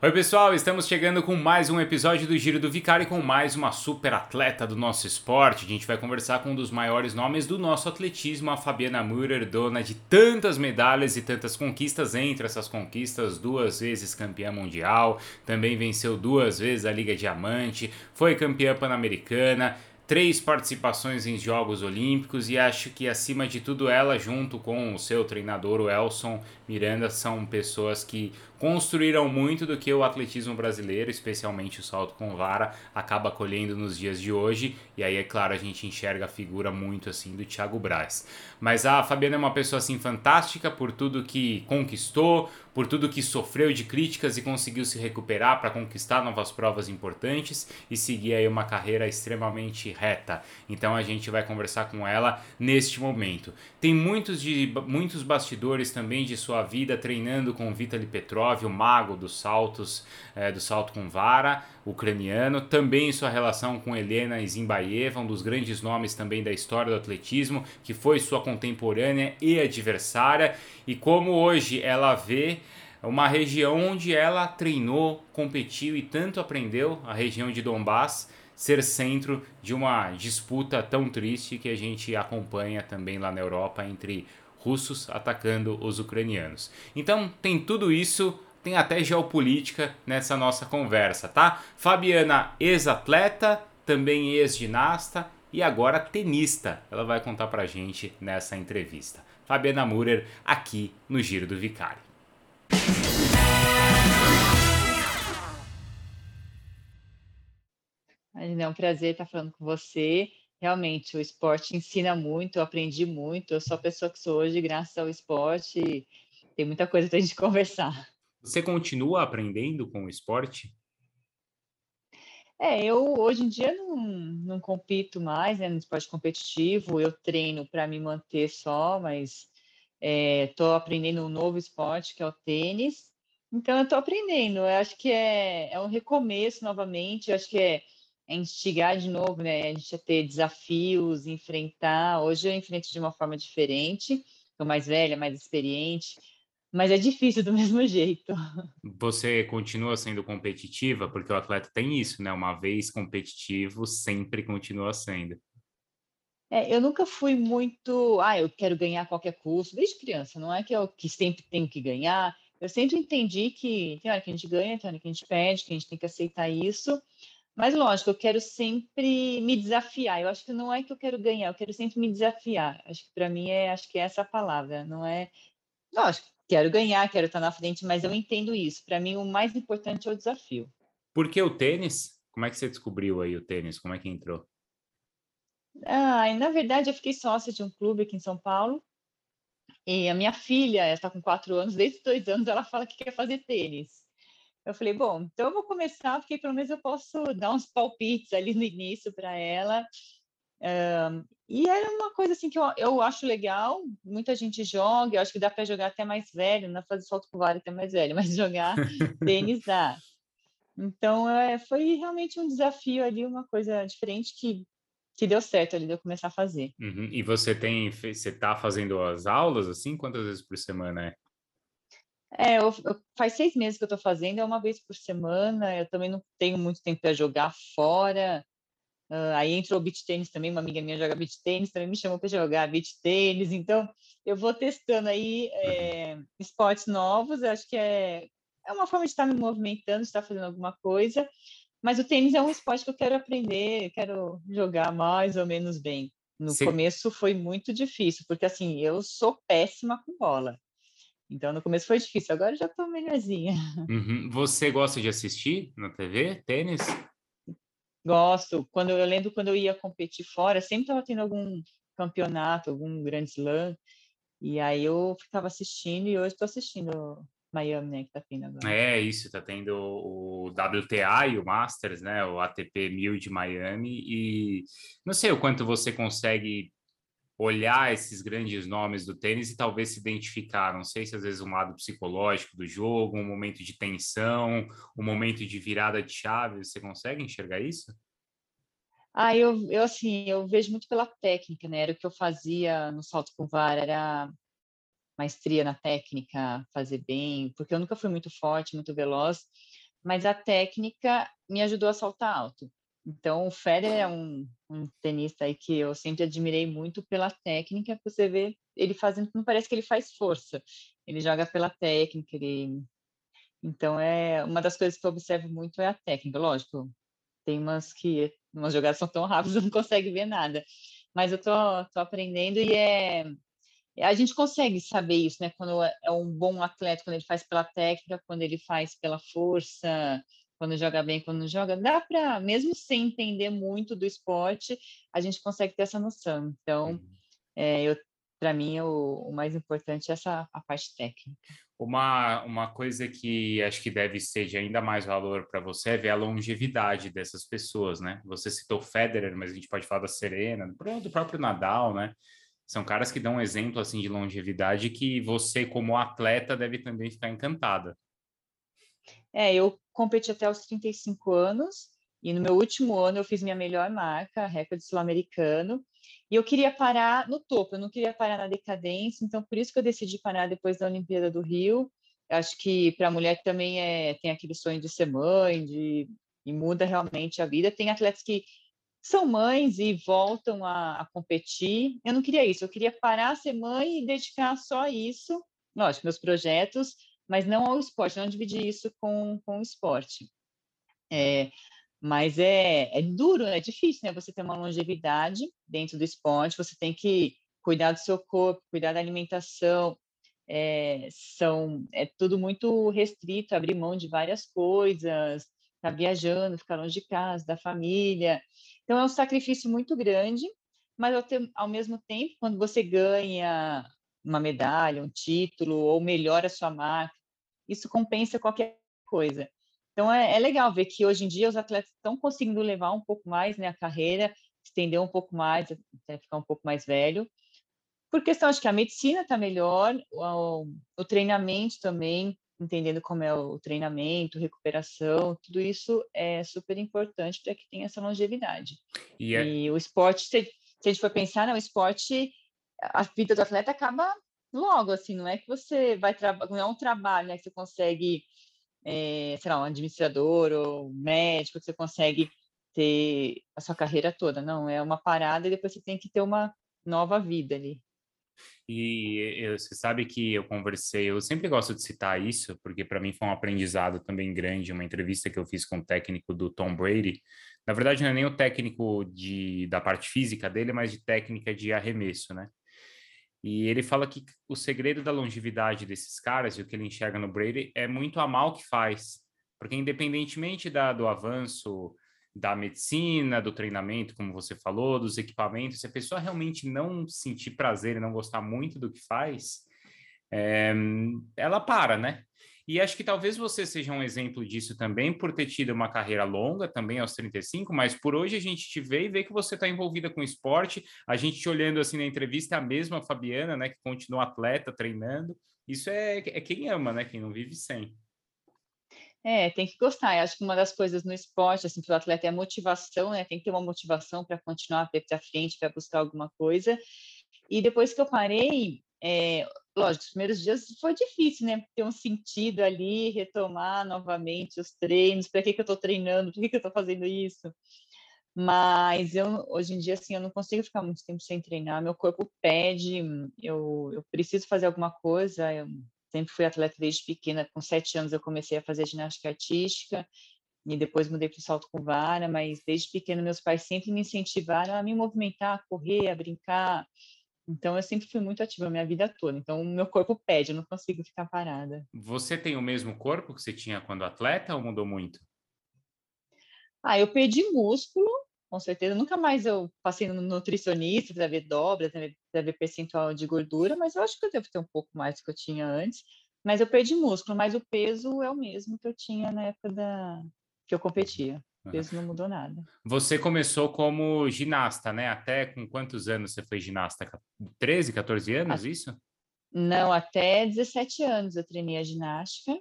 Oi, pessoal, estamos chegando com mais um episódio do Giro do Vicário e com mais uma super atleta do nosso esporte. A gente vai conversar com um dos maiores nomes do nosso atletismo, a Fabiana Müller, dona de tantas medalhas e tantas conquistas. Entre essas conquistas, duas vezes campeã mundial, também venceu duas vezes a Liga Diamante, foi campeã pan-americana três participações em Jogos Olímpicos e acho que acima de tudo ela junto com o seu treinador o Elson Miranda são pessoas que construíram muito do que o atletismo brasileiro, especialmente o salto com vara, acaba colhendo nos dias de hoje. E aí, é claro, a gente enxerga a figura muito assim do Thiago Braz. Mas a Fabiana é uma pessoa assim fantástica por tudo que conquistou, por tudo que sofreu de críticas e conseguiu se recuperar para conquistar novas provas importantes e seguir aí uma carreira extremamente reta. Então a gente vai conversar com ela neste momento. Tem muitos de muitos bastidores também de sua vida treinando com Vitaly Petrov, o mago dos saltos, é, do salto com vara, ucraniano. Também sua relação com Helena Zimbaeva, um dos grandes nomes também da história do atletismo, que foi sua contemporânea e adversária. E como hoje ela vê uma região onde ela treinou, competiu e tanto aprendeu, a região de Donbass, ser centro de uma disputa tão triste que a gente acompanha também lá na Europa entre russos atacando os ucranianos. Então tem tudo isso, tem até geopolítica nessa nossa conversa, tá? Fabiana, ex-atleta, também ex-ginasta e agora tenista. Ela vai contar pra gente nessa entrevista. Fabiana Murer aqui no Giro do Vicário. É um prazer estar falando com você realmente o esporte ensina muito, eu aprendi muito, eu sou a pessoa que sou hoje graças ao esporte, tem muita coisa para a gente conversar. Você continua aprendendo com o esporte? É, eu hoje em dia não, não compito mais né, no esporte competitivo, eu treino para me manter só, mas estou é, aprendendo um novo esporte que é o tênis. Então eu estou aprendendo, eu acho que é, é um recomeço novamente, eu acho que é é instigar de novo, né? A gente a ter desafios, enfrentar. Hoje eu enfrento de uma forma diferente, estou mais velha, mais experiente, mas é difícil do mesmo jeito. Você continua sendo competitiva, porque o atleta tem isso, né? Uma vez competitivo, sempre continua sendo. É, eu nunca fui muito, ah, eu quero ganhar a qualquer custo, desde criança, não é que eu que sempre tenho que ganhar. Eu sempre entendi que tem hora que a gente ganha, tem hora que a gente perde, que a gente tem que aceitar isso. Mas lógico, eu quero sempre me desafiar. Eu acho que não é que eu quero ganhar, eu quero sempre me desafiar. Acho que para mim é, acho que é essa a palavra, não é. Lógico, quero ganhar, quero estar na frente, mas eu entendo isso. Para mim o mais importante é o desafio. Por que o tênis? Como é que você descobriu aí o tênis? Como é que entrou? Ah, na verdade eu fiquei sócia de um clube aqui em São Paulo. E a minha filha, ela está com quatro anos, desde dois anos ela fala que quer fazer tênis. Eu falei, bom, então eu vou começar, porque pelo menos eu posso dar uns palpites ali no início para ela. Um, e era uma coisa assim que eu, eu acho legal, muita gente joga, eu acho que dá para jogar até mais velho, não é fazer salto com vara até mais velho, mas jogar tênis dá. Então é, foi realmente um desafio ali, uma coisa diferente que, que deu certo ali de eu começar a fazer. Uhum. E você tem, você está fazendo as aulas assim? Quantas vezes por semana é? É, eu, eu, faz seis meses que eu estou fazendo, é uma vez por semana. Eu também não tenho muito tempo para jogar fora. Uh, aí entrou o beach tênis também, uma amiga minha joga beach tênis, também me chamou para jogar beach tênis. Então, eu vou testando aí é, esportes novos. Eu acho que é, é uma forma de estar me movimentando, de estar fazendo alguma coisa. Mas o tênis é um esporte que eu quero aprender, quero jogar mais ou menos bem. No Sim. começo foi muito difícil, porque assim, eu sou péssima com bola. Então, no começo foi difícil, agora já estou melhorzinha. Uhum. Você gosta de assistir na TV, tênis? Gosto. Quando eu lembro quando eu ia competir fora, sempre estava tendo algum campeonato, algum grande slam, e aí eu ficava assistindo e hoje estou assistindo Miami, né, que tá tendo agora. É, isso, tá tendo o WTA e o Masters, né, o ATP 1000 de Miami, e não sei o quanto você consegue olhar esses grandes nomes do tênis e talvez se identificar. Não sei se às vezes um lado psicológico do jogo, um momento de tensão, um momento de virada de chave. Você consegue enxergar isso? Ah, eu, eu assim, eu vejo muito pela técnica, né? Era o que eu fazia no salto com vara, era maestria na técnica, fazer bem, porque eu nunca fui muito forte, muito veloz, mas a técnica me ajudou a saltar alto. Então, o Federer é um, um, tenista aí que eu sempre admirei muito pela técnica, você vê ele fazendo, não parece que ele faz força, ele joga pela técnica, ele... Então, é uma das coisas que eu observo muito é a técnica, lógico, tem umas que, umas jogadas são tão rápidas, não consegue ver nada, mas eu tô, tô aprendendo e é, a gente consegue saber isso, né, quando é, é um bom atleta, quando ele faz pela técnica, quando ele faz pela força, quando joga bem, quando não joga, dá para, mesmo sem entender muito do esporte, a gente consegue ter essa noção. Então, é, para mim, o, o, mais importante é essa a parte técnica. Uma, uma coisa que acho que deve ser de ainda mais valor para você é ver a longevidade dessas pessoas, né? Você citou Federer, mas a gente pode falar da Serena, do próprio Nadal, né? São caras que dão um exemplo assim de longevidade que você, como atleta, deve também ficar encantada. É, eu competi até os 35 anos e no meu último ano eu fiz minha melhor marca, recorde sul-americano, e eu queria parar no topo, eu não queria parar na decadência, então por isso que eu decidi parar depois da Olimpíada do Rio. Acho que para a mulher também é, tem aquele sonho de ser mãe, de, e muda realmente a vida. Tem atletas que são mães e voltam a, a competir. Eu não queria isso, eu queria parar, ser mãe e dedicar só a isso. Lógico, meus projetos, mas não ao esporte, não dividir isso com, com o esporte. É, mas é, é duro, é difícil, né? Você ter uma longevidade dentro do esporte, você tem que cuidar do seu corpo, cuidar da alimentação, é, são, é tudo muito restrito, abrir mão de várias coisas, tá viajando, ficar longe de casa, da família. Então, é um sacrifício muito grande, mas ao, ter, ao mesmo tempo, quando você ganha uma medalha, um título, ou melhora a sua marca, isso compensa qualquer coisa. Então é, é, legal ver que hoje em dia os atletas estão conseguindo levar um pouco mais né, a carreira, estender um pouco mais, até ficar um pouco mais velho. Por questão, acho que a medicina está melhor, o, o, treinamento também, entendendo como é o treinamento, recuperação, tudo isso é super importante para que tenha essa longevidade. E, é... e o esporte, se, se, a gente for pensar, não, o esporte, a vida do atleta acaba logo, assim, não é que você vai trabalhar, não é um trabalho, né, que você consegue, é, sei lá, um administrador ou médico, que você consegue ter a sua carreira toda, não, é uma parada e depois você tem que ter uma nova vida ali. E você sabe que eu conversei, eu sempre gosto de citar isso, porque para mim foi um aprendizado também grande, uma entrevista que eu fiz com o técnico do Tom Brady. Na verdade, não é nem o técnico de, da parte física dele, mas de técnica de arremesso, né? E ele fala que o segredo da longevidade desses caras e o que ele enxerga no Brady é muito a mal que faz. Porque independentemente da, do avanço da medicina, do treinamento, como você falou, dos equipamentos, se a pessoa realmente não sentir prazer e não gostar muito do que faz, é, ela para, né? E acho que talvez você seja um exemplo disso também, por ter tido uma carreira longa, também aos 35, mas por hoje a gente te vê e vê que você está envolvida com esporte. A gente te olhando assim na entrevista, é a mesma Fabiana, né, que continua atleta, treinando. Isso é, é quem ama, né? Quem não vive sem. É, tem que gostar. Eu acho que uma das coisas no esporte, assim, para o atleta é a motivação, né? Tem que ter uma motivação para continuar para frente, para buscar alguma coisa. E depois que eu parei, é, lógico, os primeiros dias foi difícil, né? Ter um sentido ali, retomar novamente os treinos, para que, que eu estou treinando, por que, que eu estou fazendo isso? Mas eu, hoje em dia, assim, eu não consigo ficar muito tempo sem treinar, meu corpo pede, eu, eu preciso fazer alguma coisa, eu sempre fui atleta desde pequena, com sete anos eu comecei a fazer ginástica artística, e depois mudei para o salto com vara, mas desde pequena meus pais sempre me incentivaram a me movimentar, a correr, a brincar, então, eu sempre fui muito ativa a minha vida toda. Então, o meu corpo pede, eu não consigo ficar parada. Você tem o mesmo corpo que você tinha quando atleta ou mudou muito? Ah, eu perdi músculo, com certeza. Nunca mais eu passei no nutricionista para ver dobra, para ver percentual de gordura, mas eu acho que eu devo ter um pouco mais do que eu tinha antes. Mas eu perdi músculo, mas o peso é o mesmo que eu tinha na época da que eu competia. O peso não mudou nada. Você começou como ginasta, né? Até com quantos anos você foi ginasta? 13, 14 anos, a... isso? Não, até 17 anos eu treinei a ginástica.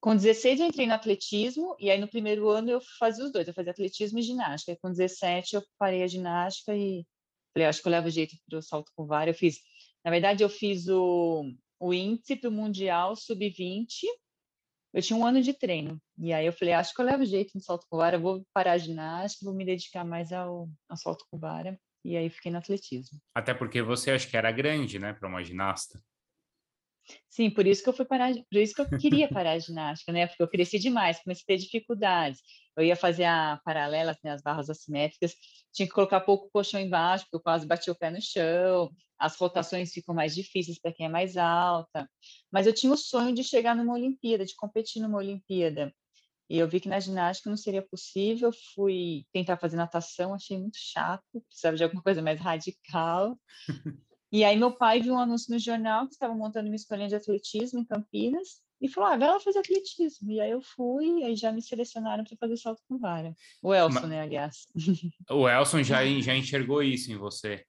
Com 16 eu entrei no atletismo, e aí no primeiro ano eu fazia os dois, eu fazia atletismo e ginástica. E com 17 eu parei a ginástica e falei, acho que eu levo jeito para o salto com vara. Eu fiz, na verdade, eu fiz o, o índice para o Mundial Sub-20, eu tinha um ano de treino. E aí eu falei, acho que eu levo jeito no salto com vara, vou parar a ginástica, vou me dedicar mais ao, ao salto com vara. E aí fiquei no atletismo. Até porque você acho que era grande, né, para uma ginasta. Sim, por isso que eu fui parar, por isso que eu queria parar a ginástica, né? Porque eu cresci demais, comecei a ter dificuldades. Eu ia fazer a paralela, né, as barras assimétricas, tinha que colocar pouco colchão embaixo, porque eu quase bati o pé no chão. As rotações ficam mais difíceis para quem é mais alta. Mas eu tinha o sonho de chegar numa Olimpíada, de competir numa Olimpíada. E eu vi que na ginástica não seria possível, fui tentar fazer natação, achei muito chato, precisava de alguma coisa mais radical. E aí meu pai viu um anúncio no jornal que estava montando uma escolinha de atletismo em Campinas e falou: "Ah, vai lá fazer atletismo". E aí eu fui, aí já me selecionaram para fazer salto com vara. O Elson, Mas... né, aliás. O Elson já já enxergou isso em você.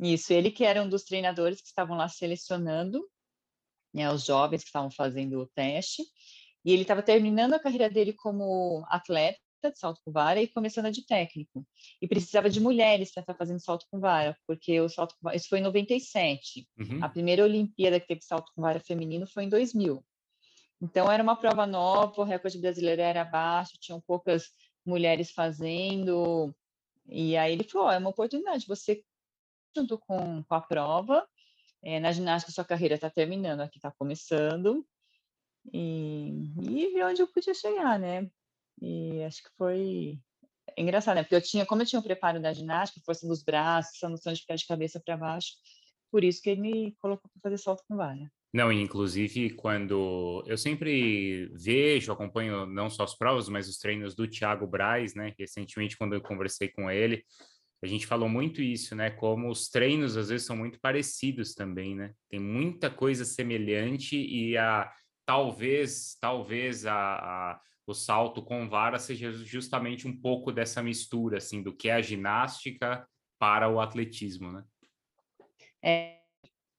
Isso, ele que era um dos treinadores que estavam lá selecionando né, os jovens que estavam fazendo o teste. E ele estava terminando a carreira dele como atleta de salto com vara e começando a de técnico. E precisava de mulheres para estar fazendo salto com vara, porque o salto com vara, isso foi em 97. Uhum. A primeira Olimpíada que teve salto com vara feminino foi em 2000. Então era uma prova nova, o recorde brasileiro era baixo, tinham poucas mulheres fazendo. E aí ele falou: oh, é uma oportunidade, você junto com, com a prova, é, na ginástica sua carreira está terminando, aqui está começando, e, e ver onde eu podia chegar, né? E acho que foi engraçado, né? Porque eu tinha, como eu tinha o preparo da ginástica, força dos braços, a noção de ficar de cabeça para baixo, por isso que ele me colocou para fazer salto com vara. Não, inclusive quando eu sempre vejo, acompanho não só as provas, mas os treinos do Thiago Braz, né? Recentemente, quando eu conversei com ele, a gente falou muito isso, né? Como os treinos às vezes são muito parecidos também, né? Tem muita coisa semelhante e a talvez, talvez a, a o salto com vara seja justamente um pouco dessa mistura, assim, do que é a ginástica para o atletismo, né? É,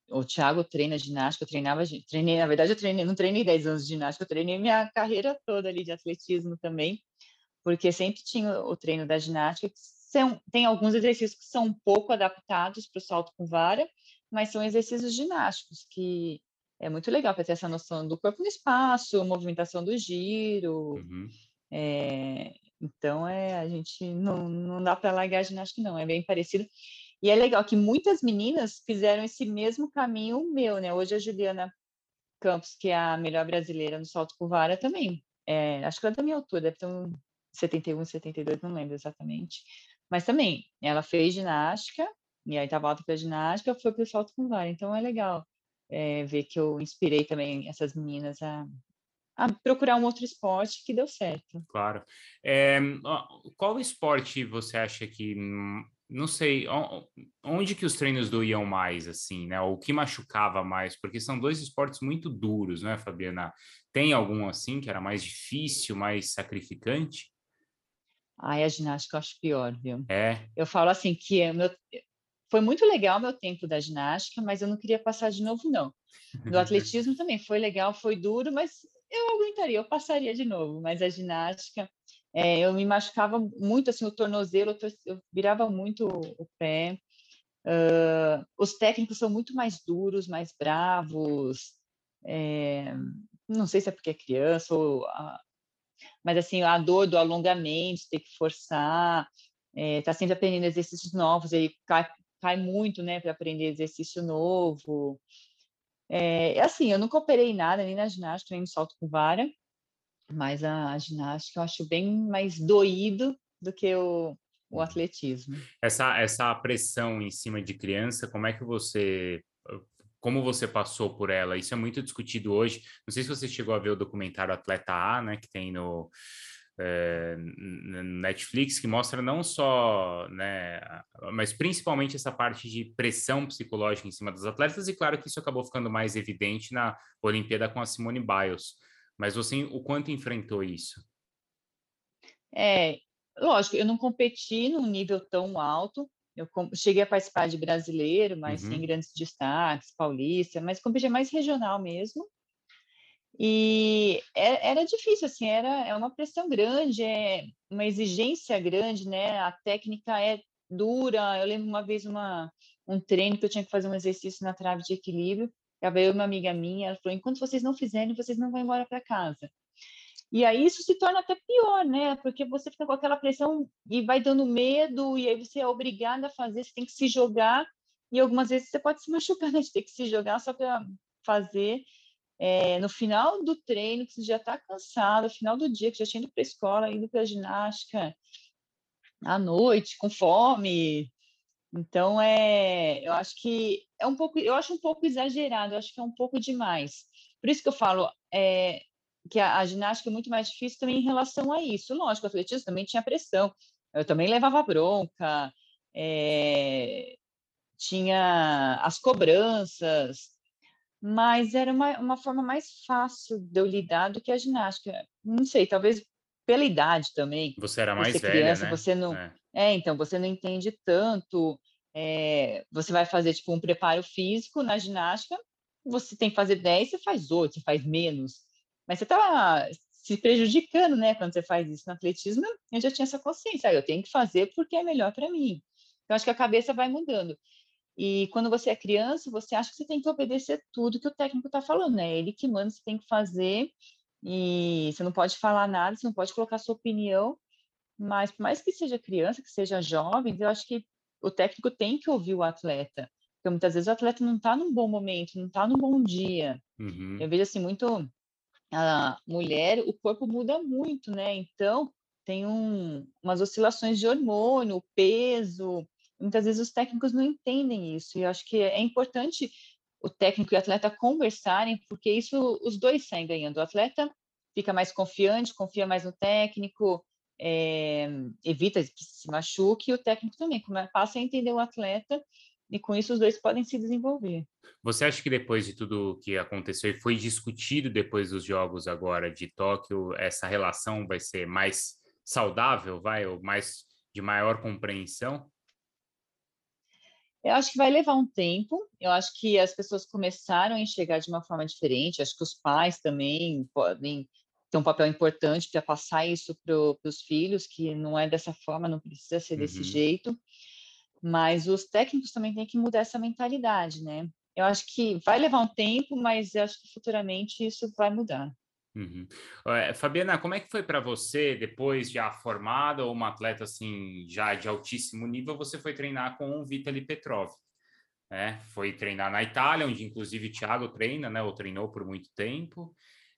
o Thiago treina ginástica, eu treinava, treinei, na verdade eu treinei, não treinei 10 anos de ginástica, eu treinei minha carreira toda ali de atletismo também, porque sempre tinha o treino da ginástica, são, tem alguns exercícios que são um pouco adaptados para o salto com vara, mas são exercícios ginásticos que é muito legal para ter essa noção do corpo no espaço, movimentação do giro. Uhum. É, então, é, a gente não, não dá para largar a ginástica, não, é bem parecido. E é legal que muitas meninas fizeram esse mesmo caminho meu, né? Hoje a Juliana Campos, que é a melhor brasileira no salto com vara, também. É, acho que ela é da minha altura, deve ter um 71, 72, não lembro exatamente. Mas também, ela fez ginástica, e aí estava alta para ginástica, foi para o salto com vara. Então é legal é, ver que eu inspirei também essas meninas a, a procurar um outro esporte que deu certo. Claro. É, qual esporte você acha que não sei onde que os treinos doíam mais assim, né? O que machucava mais? Porque são dois esportes muito duros, né, Fabiana? Tem algum assim que era mais difícil, mais sacrificante? Ai, a ginástica eu acho pior, viu? É. Eu falo assim que meu, foi muito legal meu tempo da ginástica, mas eu não queria passar de novo, não. Do atletismo também foi legal, foi duro, mas eu aguentaria, eu passaria de novo. Mas a ginástica, é, eu me machucava muito, assim, o tornozelo, eu virava muito o pé. Uh, os técnicos são muito mais duros, mais bravos. É, não sei se é porque é criança ou a, mas assim a dor do alongamento, ter que forçar, é, tá sempre aprendendo exercícios novos, ele cai muito, né, para aprender exercício novo. É, assim, eu nunca operei nada, nem na ginástica, nem no salto com vara, mas a, a ginástica eu acho bem mais doído do que o, o atletismo. Essa, essa pressão em cima de criança, como é que você como você passou por ela? Isso é muito discutido hoje. Não sei se você chegou a ver o documentário Atleta A, né, que tem no, é, Netflix que mostra não só, né, mas principalmente essa parte de pressão psicológica em cima dos atletas, e claro que isso acabou ficando mais evidente na Olimpíada com a Simone Biles. Mas você, o quanto enfrentou isso? É, lógico, eu não competi num nível tão alto, eu cheguei a participar de brasileiro, mas uhum. sem grandes destaques, paulista, mas competi mais regional mesmo. E é, era difícil, assim, era é uma pressão grande, é uma exigência grande, né? A técnica é dura. Eu lembro uma vez uma, um treino que eu tinha que fazer um exercício na trave de equilíbrio. Estava eu e uma amiga minha, ela falou: enquanto vocês não fizerem, vocês não vão embora para casa. E aí isso se torna até pior, né? Porque você fica com aquela pressão e vai dando medo, e aí você é obrigada a fazer, você tem que se jogar, e algumas vezes você pode se machucar, né? De ter que se jogar só para fazer. É, no final do treino, que você já está cansado, no final do dia, que já tinha ido para a escola, indo para a ginástica, à noite, com fome. Então, é, eu acho que é um pouco, eu acho um pouco exagerado, eu acho que é um pouco demais. Por isso que eu falo é, que a, a, ginástica é muito mais difícil também em relação a isso. Lógico, o atletismo também tinha pressão, eu também levava bronca, é, tinha as cobranças, mas era uma, uma forma mais fácil de eu lidar do que a ginástica. Não sei, talvez pela idade também. Você era mais velha, criança, né? Você não, é. é. então você não entende tanto. É, você vai fazer tipo um preparo físico na ginástica, você tem que fazer 10, você faz 8, você faz menos. Mas você está se prejudicando, né? Quando você faz isso no atletismo, eu já tinha essa consciência, ah, eu tenho que fazer porque é melhor para mim. Então acho que a cabeça vai mudando. E quando você é criança, você acha que você tem que obedecer tudo que o técnico está falando, né? Ele que manda, você tem que fazer e você não pode falar nada, você não pode colocar sua opinião, mas por mais que seja criança, que seja jovem, eu acho que o técnico tem que ouvir o atleta, porque muitas vezes o atleta não está num bom momento, não está num bom dia. Uhum. Eu vejo assim muito a mulher, o corpo muda muito, né? Então tem um, umas oscilações de hormônio, peso. Muitas vezes os técnicos não entendem isso. E eu acho que é importante o técnico e o atleta conversarem, porque isso os dois saem ganhando. O atleta fica mais confiante, confia mais no técnico, é, evita que se machuque, e o técnico também passa a entender o atleta e com isso os dois podem se desenvolver. Você acha que depois de tudo que aconteceu e foi discutido depois dos jogos agora de Tóquio, essa relação vai ser mais saudável, vai, ou mais de maior compreensão? Eu acho que vai levar um tempo. Eu acho que as pessoas começaram a enxergar de uma forma diferente. Acho que os pais também podem ter um papel importante para passar isso para os filhos, que não é dessa forma, não precisa ser desse uhum. jeito. Mas os técnicos também têm que mudar essa mentalidade, né? Eu acho que vai levar um tempo, mas eu acho que futuramente isso vai mudar. Uhum. É, Fabiana, como é que foi para você, depois já formada ou uma atleta assim, já de altíssimo nível, você foi treinar com o Vitaly Petrov? Né? Foi treinar na Itália, onde inclusive o Thiago treina, né? Ou treinou por muito tempo.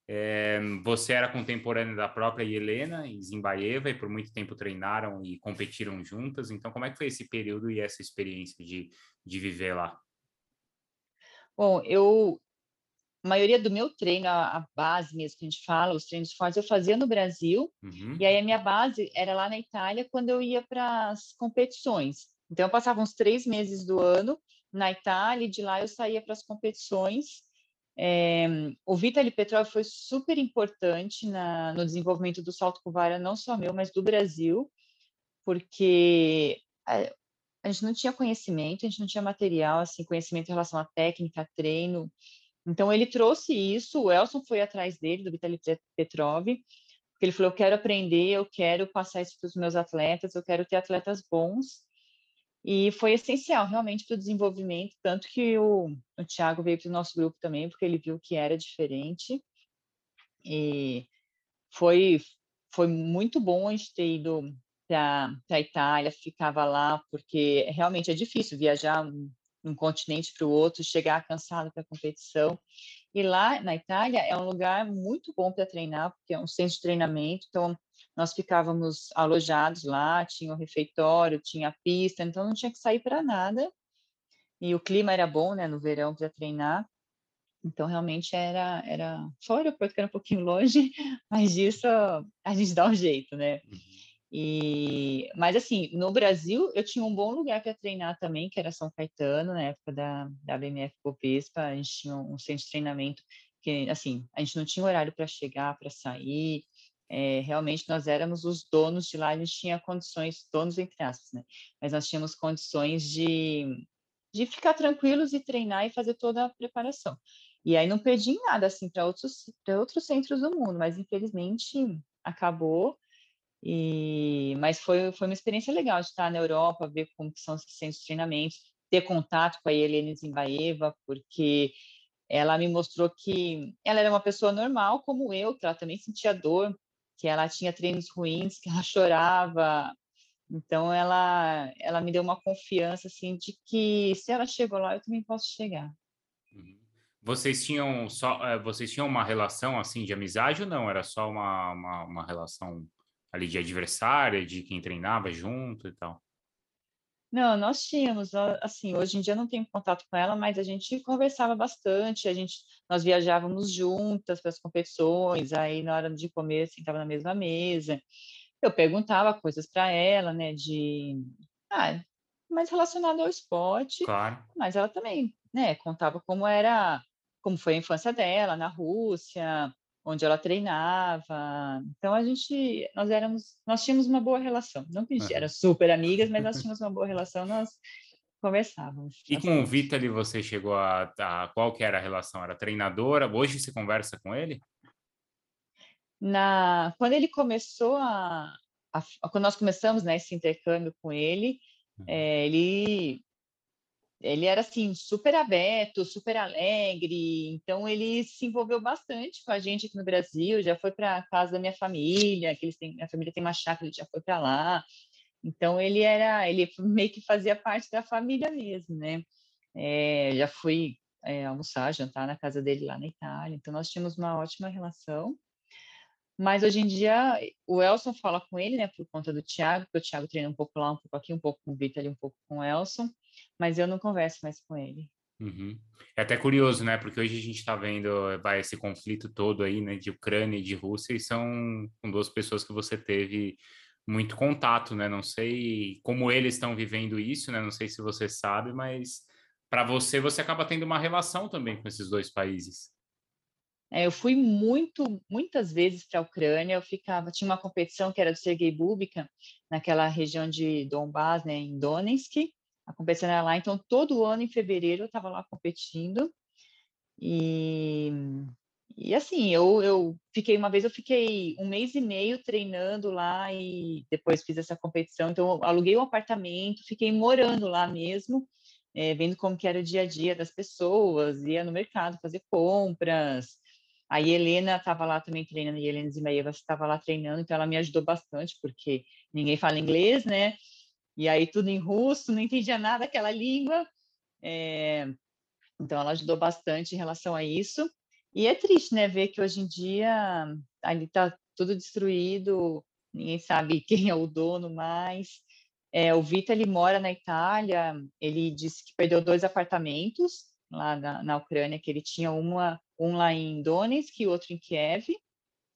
É, você era contemporânea da própria Helena Zimbaeva e por muito tempo treinaram e competiram juntas. Então, como é que foi esse período e essa experiência de, de viver lá? Bom, eu a maioria do meu treino, a, a, base mesmo que a gente fala, os treinos fortes, eu fazia no Brasil, uhum. e aí a minha base era lá na Itália quando eu ia para as competições. Então, eu passava uns três meses do ano na Itália, e de lá eu saía para as competições. É, o Vitaly Petrov foi super importante na, no desenvolvimento do salto com vara, não só meu, mas do Brasil, porque a, a gente não tinha conhecimento, a gente não tinha material, assim, conhecimento em relação à técnica, treino, então, ele trouxe isso, o Elson foi atrás dele, do Vitaly Petrov, porque ele falou, eu quero aprender, eu quero passar isso para os meus atletas, eu quero ter atletas bons, e foi essencial, realmente, para o desenvolvimento, tanto que o, o Thiago veio para o nosso grupo também, porque ele viu que era diferente, e foi, foi muito bom a gente ter ido para a Itália, ficava lá, porque realmente é difícil viajar um continente para o outro, chegar cansado para a competição. E lá na Itália é um lugar muito bom para treinar, porque é um centro de treinamento, então nós ficávamos alojados lá, tinha o refeitório, tinha a pista, então não tinha que sair para nada. E o clima era bom, né, no verão para treinar. Então realmente era era só o aeroporto que era um pouquinho longe, mas disso a gente dá um jeito, né? Uhum. E, mas assim, no Brasil eu tinha um bom lugar para treinar também, que era São Caetano, na época da, da BMF Copespa, a gente tinha um centro de treinamento que, assim, a gente não tinha horário para chegar, para sair, é, realmente nós éramos os donos de lá, a gente tinha condições, donos entre aspas, né? Mas nós tínhamos condições de, de ficar tranquilos e treinar e fazer toda a preparação. E aí não perdi nada, assim, para outros, outros centros do mundo, mas infelizmente acabou e, mas foi, foi uma experiência legal de estar na Europa, ver como são esses centros de treinamento, ter contato com a Helene Zimbaeva, porque ela me mostrou que ela era uma pessoa normal como eu, que ela também sentia dor, que ela tinha treinos ruins, que ela chorava. Então ela ela me deu uma confiança assim de que se ela chegou lá, eu também posso chegar. Uhum. Vocês tinham só eh, vocês tinham uma relação assim de amizade ou não? Era só uma, uma, uma relação ali de adversária, de quem treinava junto e tal? Não, nós tínhamos, assim, hoje em dia não tenho contato com ela, mas a gente conversava bastante, a gente, nós viajávamos juntas para as competições, aí na hora de comer, sentava na mesma mesa. Eu perguntava coisas para ela, né, de, ah, mais relacionado ao esporte, Claro. mas ela também, né, contava como era, como foi a infância dela na Rússia, onde ela treinava. Então a gente, nós éramos, nós tínhamos uma boa relação. Não que a gente era super amigas, mas nós tínhamos uma boa relação, nós conversávamos. E com o Vitaly você chegou a, a qual que era a relação? Era treinadora? Hoje você conversa com ele? Na, quando ele começou a, a, quando nós começamos né, esse intercâmbio com ele, uhum. é, ele ele era assim super aberto, super alegre, então ele se envolveu bastante com a gente aqui no Brasil, já foi para casa da minha família, que eles têm, minha família tem uma chácara, ele já foi para lá. Então ele era, ele meio que fazia parte da família mesmo, né? É, já fui é, almoçar, jantar na casa dele lá na Itália, então nós tínhamos uma ótima relação. Mas hoje em dia o Elson fala com ele, né, por conta do Thiago, porque o Thiago treina um pouco lá, um pouco aqui, um pouco com o Vitor ali, um pouco com o Elson mas eu não converso mais com ele. Uhum. É até curioso, né? Porque hoje a gente está vendo vai, esse conflito todo aí, né? De Ucrânia e de Rússia, e são duas pessoas que você teve muito contato, né? Não sei como eles estão vivendo isso, né? Não sei se você sabe, mas para você, você acaba tendo uma relação também com esses dois países. É, eu fui muito, muitas vezes para a Ucrânia. Eu ficava, tinha uma competição que era do Sergei Bubika, naquela região de Donbass, né, em Donetsk, a competição era lá, então todo ano em fevereiro eu estava lá competindo. E, e assim, eu, eu fiquei, uma vez eu fiquei um mês e meio treinando lá e depois fiz essa competição. Então, aluguei um apartamento, fiquei morando lá mesmo, é, vendo como que era o dia a dia das pessoas, ia no mercado fazer compras. A Helena estava lá também treinando, a Helena Zimaeva estava lá treinando, então ela me ajudou bastante, porque ninguém fala inglês, né? E aí tudo em russo, não entendia nada daquela língua. É, então, ela ajudou bastante em relação a isso. E é triste, né, ver que hoje em dia ali está tudo destruído, ninguém sabe quem é o dono mais. É, o Vita, ele mora na Itália, ele disse que perdeu dois apartamentos lá na, na Ucrânia, que ele tinha uma, um lá em Donetsk e outro em Kiev,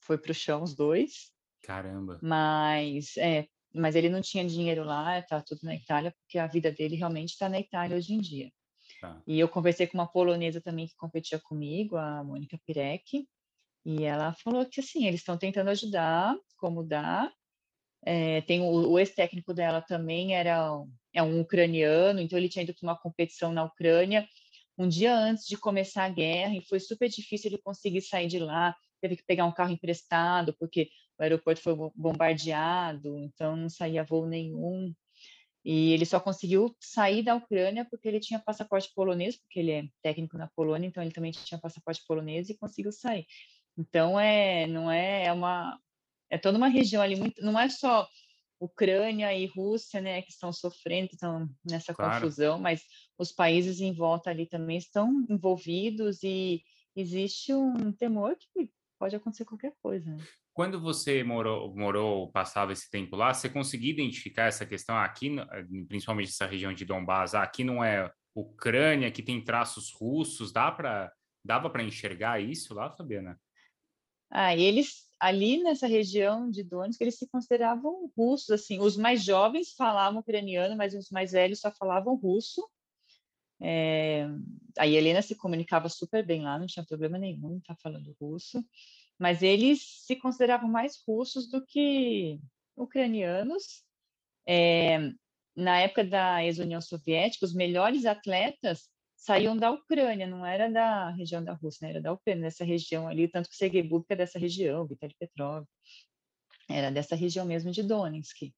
foi para o chão os dois. Caramba! Mas é, mas ele não tinha dinheiro lá, está tudo na Itália, porque a vida dele realmente está na Itália hoje em dia. Tá. E eu conversei com uma polonesa também que competia comigo, a Mônica Pirek, e ela falou que assim, eles estão tentando ajudar, como dá. É, tem o, o ex-técnico dela também era é um ucraniano, então ele tinha ido para uma competição na Ucrânia um dia antes de começar a guerra e foi super difícil ele conseguir sair de lá, teve que pegar um carro emprestado porque o aeroporto foi bombardeado, então não saía voo nenhum. E ele só conseguiu sair da Ucrânia porque ele tinha passaporte polonês, porque ele é técnico na Polônia, então ele também tinha passaporte polonês e conseguiu sair. Então é, não é, é uma, é toda uma região ali muito, não é só Ucrânia e Rússia, né, que estão sofrendo, estão nessa claro. confusão, mas os países em volta ali também estão envolvidos e existe um temor que pode acontecer qualquer coisa. Né? Quando você morou, morou, passava esse tempo lá, você conseguia identificar essa questão aqui, eh, principalmente essa região de Donbass, aqui não é Ucrânia, aqui tem traços russos, dá para dava para enxergar isso lá, Fabiana? Ah, eles ali nessa região de Donetsk, eles se consideravam russos, assim, os mais jovens falavam ucraniano, mas os mais velhos só falavam russo. É, a Helena se comunicava super bem lá, não tinha problema nenhum, tá falando russo mas eles se consideravam mais russos do que ucranianos. É, na época da ex-União Soviética, os melhores atletas saíam da Ucrânia, não era da região da Rússia, né? era da Ucrânia, dessa região ali, tanto que Sergei Bubka é dessa região, Vitaly Petrov, era dessa região mesmo de Donetsk.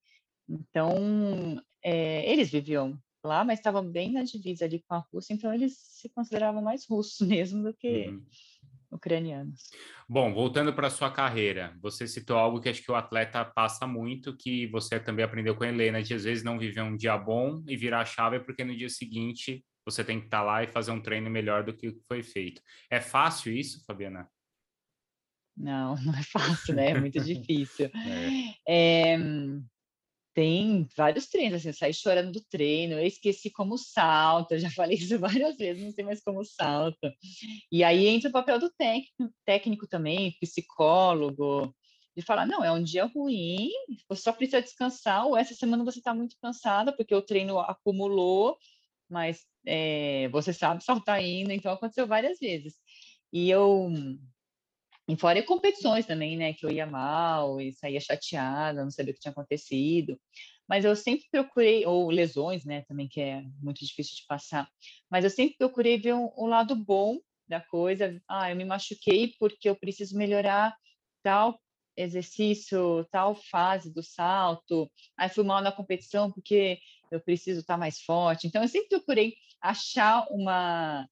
Então, é, eles viviam lá, mas estava bem na divisa ali com a Rússia, então eles se consideravam mais russos mesmo do que uhum. Ucranianos. Bom, voltando para a sua carreira, você citou algo que acho que o atleta passa muito, que você também aprendeu com a Helena, de às vezes não viver um dia bom e virar a chave, porque no dia seguinte você tem que estar tá lá e fazer um treino melhor do que o que foi feito. É fácil isso, Fabiana? Não, não é fácil, né? É muito difícil. é. É, tem vários treinos, assim, eu saí chorando do treino, eu esqueci como salta, já falei isso várias vezes, não sei mais como salta. E aí entra o papel do técnico, técnico também, psicólogo, de falar, não, é um dia ruim, você só precisa descansar, ou essa semana você está muito cansada, porque o treino acumulou, mas é, você sabe saltar ainda, então aconteceu várias vezes. E eu e fora competições também, né, que eu ia mal e saía chateada, não sabia o que tinha acontecido. Mas eu sempre procurei, ou lesões, né, também que é muito difícil de passar. Mas eu sempre procurei ver o um, um lado bom da coisa. Ah, eu me machuquei porque eu preciso melhorar tal exercício, tal fase do salto. Aí fui mal na competição porque eu preciso estar mais forte. Então eu sempre procurei achar uma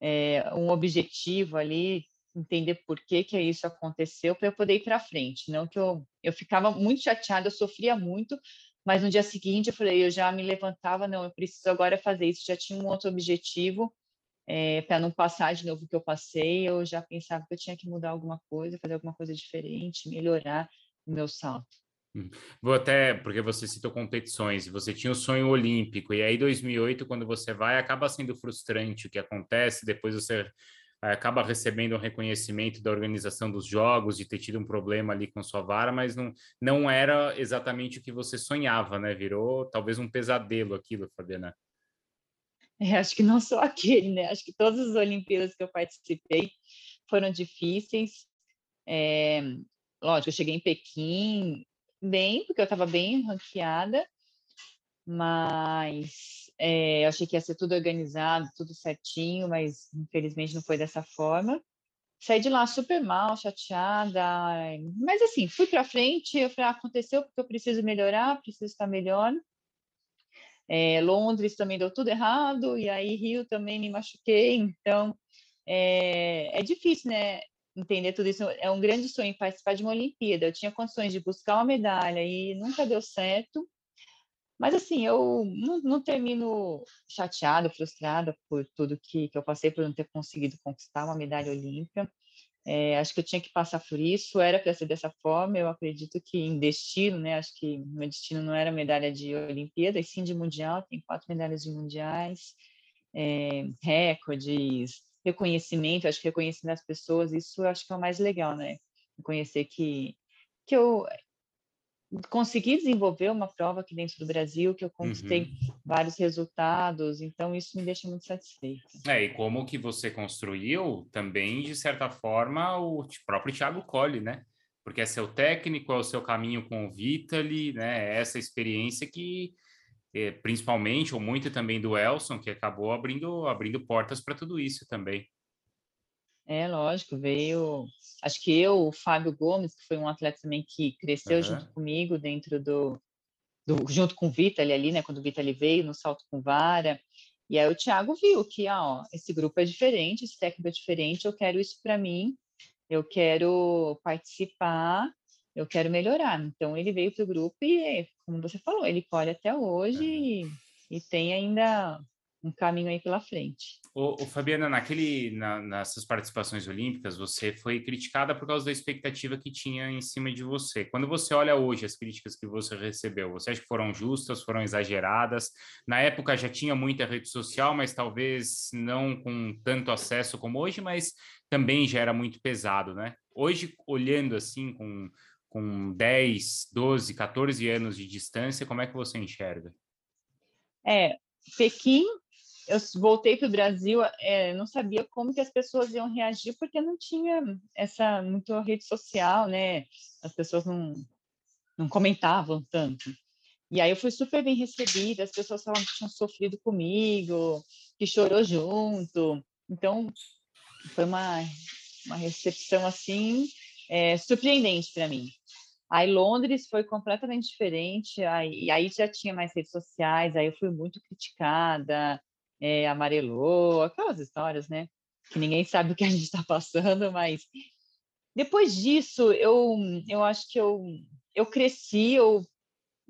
é, um objetivo ali entender por que que isso aconteceu para eu poder ir para frente. Não que eu eu ficava muito chateada, eu sofria muito, mas no dia seguinte eu falei, eu já me levantava, não, eu preciso agora fazer isso. Já tinha um outro objetivo é, para não passar de novo o que eu passei. Eu já pensava que eu tinha que mudar alguma coisa, fazer alguma coisa diferente, melhorar o meu salto. Hum. Vou até, porque você citou competições, você tinha o sonho olímpico, e aí 2008, quando você vai, acaba sendo frustrante o que acontece, depois você acaba recebendo um reconhecimento da organização dos jogos, de ter tido um problema ali com sua vara, mas não, não era exatamente o que você sonhava, né? Virou talvez um pesadelo aquilo, Fabiana. É, acho que não só aquele, né? Acho que todas as Olimpíadas que eu participei foram difíceis. É, lógico, eu cheguei em Pequim bem, porque eu estava bem ranqueada, mas é, eu achei que ia ser tudo organizado, tudo certinho, mas infelizmente não foi dessa forma. Saí de lá super mal, chateada, mas assim, fui para frente, eu falei, ah, aconteceu porque eu preciso melhorar, preciso estar melhor. É, Londres também deu tudo errado, e aí Rio também me machuquei, então é, é difícil, né? Entender tudo isso. É um grande sonho participar de uma Olimpíada. Eu tinha condições de buscar uma medalha e nunca deu certo. Mas assim, eu não, não, termino chateada, frustrada por tudo que, que eu passei por não ter conseguido conquistar uma medalha olímpica. É, acho que eu tinha que passar por isso, era para ser dessa forma. Eu acredito que em destino, né? Acho que meu destino não era medalha de Olimpíada, e sim de Mundial. Tem quatro medalhas de Mundiais, é, recordes, reconhecimento. Acho que reconhecendo as pessoas, isso acho que é o mais legal, né? Conhecer que, que eu consegui desenvolver uma prova aqui dentro do Brasil, que eu conquistei uhum. vários resultados, então isso me deixa muito satisfeita. É, e como que você construiu também, de certa forma, o próprio Thiago Colli, né? Porque é seu técnico, é o seu caminho com o Vitali, né? É essa experiência que, é, principalmente, ou muito também do Elson, que acabou abrindo, abrindo portas para tudo isso também. É, lógico, veio. Acho que eu, o Fábio Gomes, que foi um atleta também que cresceu uhum. junto comigo dentro do, do. junto com o Vitali ali, né? Quando o Vitali veio no salto com vara. E aí o Thiago viu que, ó, esse grupo é diferente, esse técnico é diferente, eu quero isso para mim, eu quero participar, eu quero melhorar. Então ele veio para o grupo e, como você falou, ele colhe até hoje uhum. e, e tem ainda um caminho aí pela frente. O, Fabiana, naquele, na, nessas participações olímpicas, você foi criticada por causa da expectativa que tinha em cima de você. Quando você olha hoje as críticas que você recebeu, você acha que foram justas, foram exageradas? Na época já tinha muita rede social, mas talvez não com tanto acesso como hoje, mas também já era muito pesado, né? Hoje, olhando assim, com, com 10, 12, 14 anos de distância, como é que você enxerga? É, Pequim eu voltei para o Brasil, é, não sabia como que as pessoas iam reagir, porque não tinha essa muito rede social, né? As pessoas não, não comentavam tanto. E aí eu fui super bem recebida, as pessoas falavam que tinham sofrido comigo, que chorou junto. Então, foi uma, uma recepção, assim, é, surpreendente para mim. Aí Londres foi completamente diferente, aí, aí já tinha mais redes sociais, aí eu fui muito criticada, é, amarelou, aquelas histórias, né? Que ninguém sabe o que a gente está passando, mas depois disso, eu, eu acho que eu, eu cresci, eu,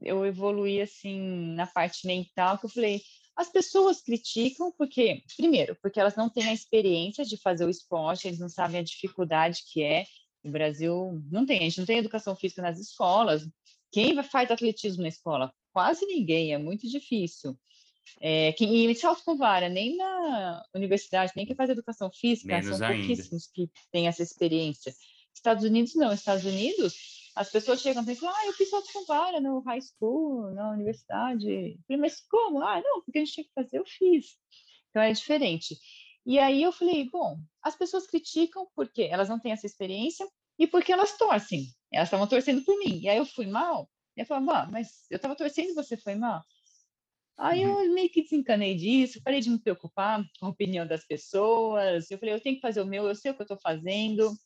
eu evoluí assim na parte mental, que eu falei, as pessoas criticam porque, primeiro, porque elas não têm a experiência de fazer o esporte, eles não sabem a dificuldade que é. O Brasil não tem, a gente não tem educação física nas escolas. Quem faz atletismo na escola? Quase ninguém, é muito difícil. É, que, e salto com vara, nem na universidade, nem quem faz educação física, Menos são ainda. pouquíssimos que têm essa experiência. Estados Unidos não, Estados Unidos, as pessoas chegam e falam, ah, eu fiz salto com vara no high school, na universidade. Falei, mas como? Ah, não, porque a gente tinha que fazer, eu fiz. Então é diferente. E aí eu falei, bom, as pessoas criticam porque elas não têm essa experiência e porque elas torcem. Elas estavam torcendo por mim. E aí eu fui mal. E eu falei, ah, mas eu estava torcendo e você foi mal. Aí eu Uhum. meio que desencanei disso, parei de me preocupar com a opinião das pessoas. Eu falei, eu tenho que fazer o meu, eu sei o que eu estou fazendo.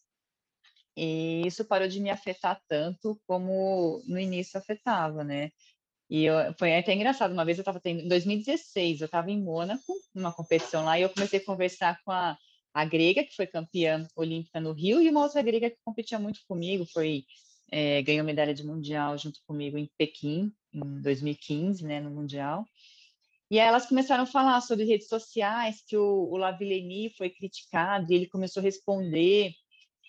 E isso parou de me afetar tanto como no início afetava, né? E eu, foi até engraçado, uma vez eu estava tendo, em 2016, eu estava em Mônaco, numa competição lá, e eu comecei a conversar com a, a grega, que foi campeã olímpica no Rio, e uma outra grega que competia muito comigo, foi é, ganhou medalha de mundial junto comigo em Pequim, em 2015, né, no Mundial. E aí elas começaram a falar sobre redes sociais, que o, o foi criticado, e ele começou a responder,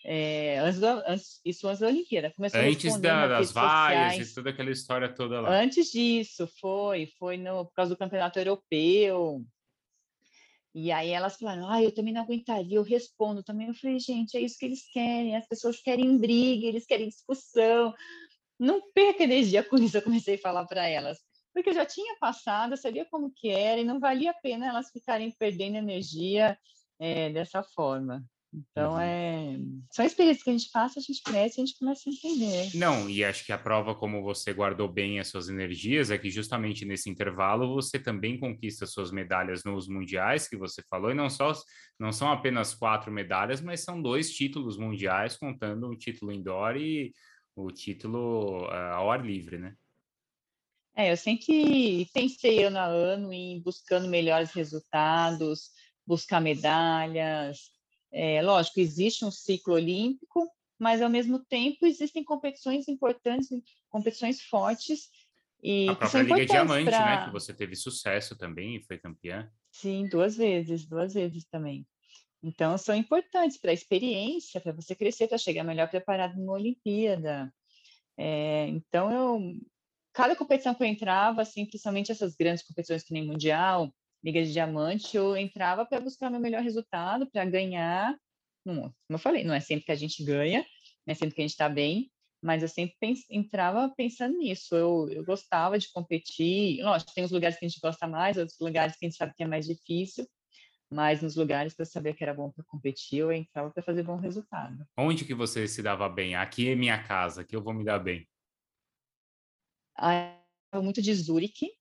é, antes, do, antes, isso antes da Olimpíada, começou Antes da, das vaias e toda aquela história toda lá. Antes disso, foi, foi no, por causa do campeonato europeu. E aí elas falaram, ah, eu também não aguentaria, eu respondo também. Eu falei, gente, é isso que eles querem, as pessoas querem briga, eles querem discussão. Não perca energia com isso, eu comecei a falar para elas. Porque eu já tinha passado, eu sabia como que era, e não valia a pena elas ficarem perdendo energia é, dessa forma. Então, Uhum. é... são experiências que a gente passa, a gente cresce, a gente começa a entender. Não, e acho que a prova como você guardou bem as suas energias é que justamente nesse intervalo você também conquista suas medalhas nos mundiais que você falou, e não só não são apenas quatro medalhas, mas são dois títulos mundiais, contando o título indoor e o título uh, ao ar livre, né? É, eu sempre pensei ano a ano em buscando melhores resultados, buscar medalhas. É, lógico, existe um ciclo olímpico, mas ao mesmo tempo existem competições importantes, competições fortes e a própria Liga Diamante, pra... né? Que você teve sucesso também e foi campeã. Sim, duas vezes, duas vezes também. Então, são importantes para a experiência, para você crescer, para chegar melhor preparado numa Olimpíada. É, então, eu, cada competição que eu entrava, assim, principalmente essas grandes competições que nem Mundial, Liga de Diamante, eu entrava para buscar meu melhor resultado, para ganhar. Não, como eu falei, não é sempre que a gente ganha, não é sempre que a gente está bem, mas eu sempre pens entrava pensando nisso. Eu, eu gostava de competir. Lógico, tem os lugares que a gente gosta mais, outros lugares que a gente sabe que é mais difícil, mas nos lugares eu sabia que era bom para competir, eu entrava para fazer bom resultado. Onde que você se dava bem? Aqui é minha casa, aqui eu vou me dar bem. Ah, muito de Zurique,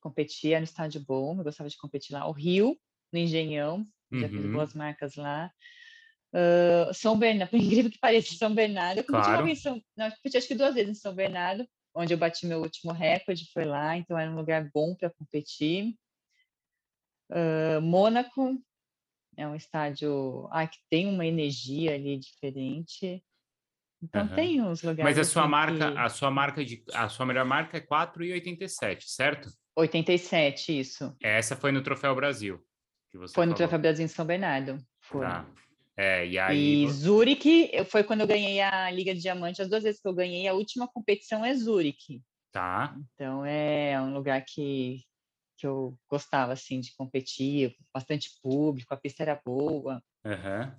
competia no estádio bom, eu gostava de competir lá. O Rio, no Engenhão, já fiz Uhum. boas marcas lá. Uh, São Bernardo, por incrível que pareça, São Bernardo. Eu competi, Claro. em São, não, eu competi acho que duas vezes em São Bernardo, onde eu bati meu último recorde, foi lá, então era um lugar bom para competir. Uh, Mônaco é um estádio ah, que tem uma energia ali diferente. Então Aham. tem uns lugares. Mas a sua assim, marca, que- a sua marca de, a sua melhor marca é 4,87, certo? 87, isso. Essa foi no Troféu Brasil. Que você Foi no falou. Troféu Brasil em São Bernardo. Foi. Tá. É, e aí. E Zurique foi quando eu ganhei a Liga de Diamante, as duas vezes que eu ganhei, a última competição é Zurique. Tá. Então é um lugar que, que eu gostava assim de competir, bastante público, a pista era boa. Aham.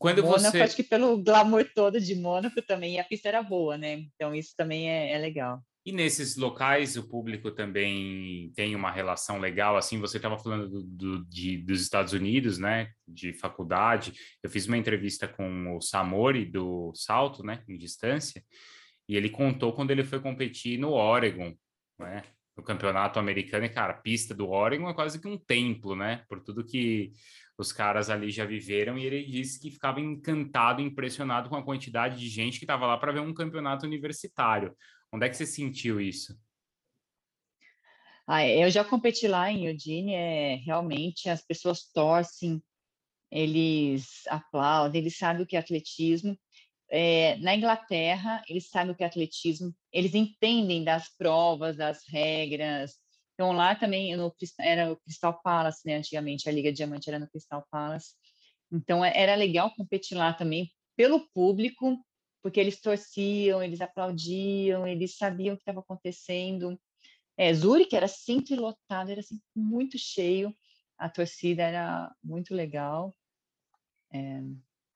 Quando Mônaco, você. acho que pelo glamour todo de Mônaco também, a pista era boa, né? Então isso também é, é legal. E nesses locais o público também tem uma relação legal, assim, você estava falando do, do- de, dos Estados Unidos, né, de faculdade, eu fiz uma entrevista com o Samori do salto, né, em distância, e ele contou quando ele foi competir no Oregon, né, no campeonato americano, e, cara, a pista do Oregon é quase que um templo, né? Por tudo que os caras ali já viveram, e ele disse que ficava encantado, impressionado com a quantidade de gente que estava lá para ver um campeonato universitário. Onde é que você sentiu isso? Ah, eu já competi lá em Eugene, é, realmente as pessoas torcem, eles aplaudem, eles sabem o que é atletismo. É, na Inglaterra, eles sabem o que é atletismo, eles entendem das provas, das regras. Então, lá também no, era o Crystal Palace, né? Antigamente, a Liga Diamante era no Crystal Palace. Então, é, era legal competir lá também pelo público, porque eles torciam, eles aplaudiam, eles sabiam o que estava acontecendo. É, Zurich era sempre lotado, era sempre muito cheio, a torcida era muito legal. É,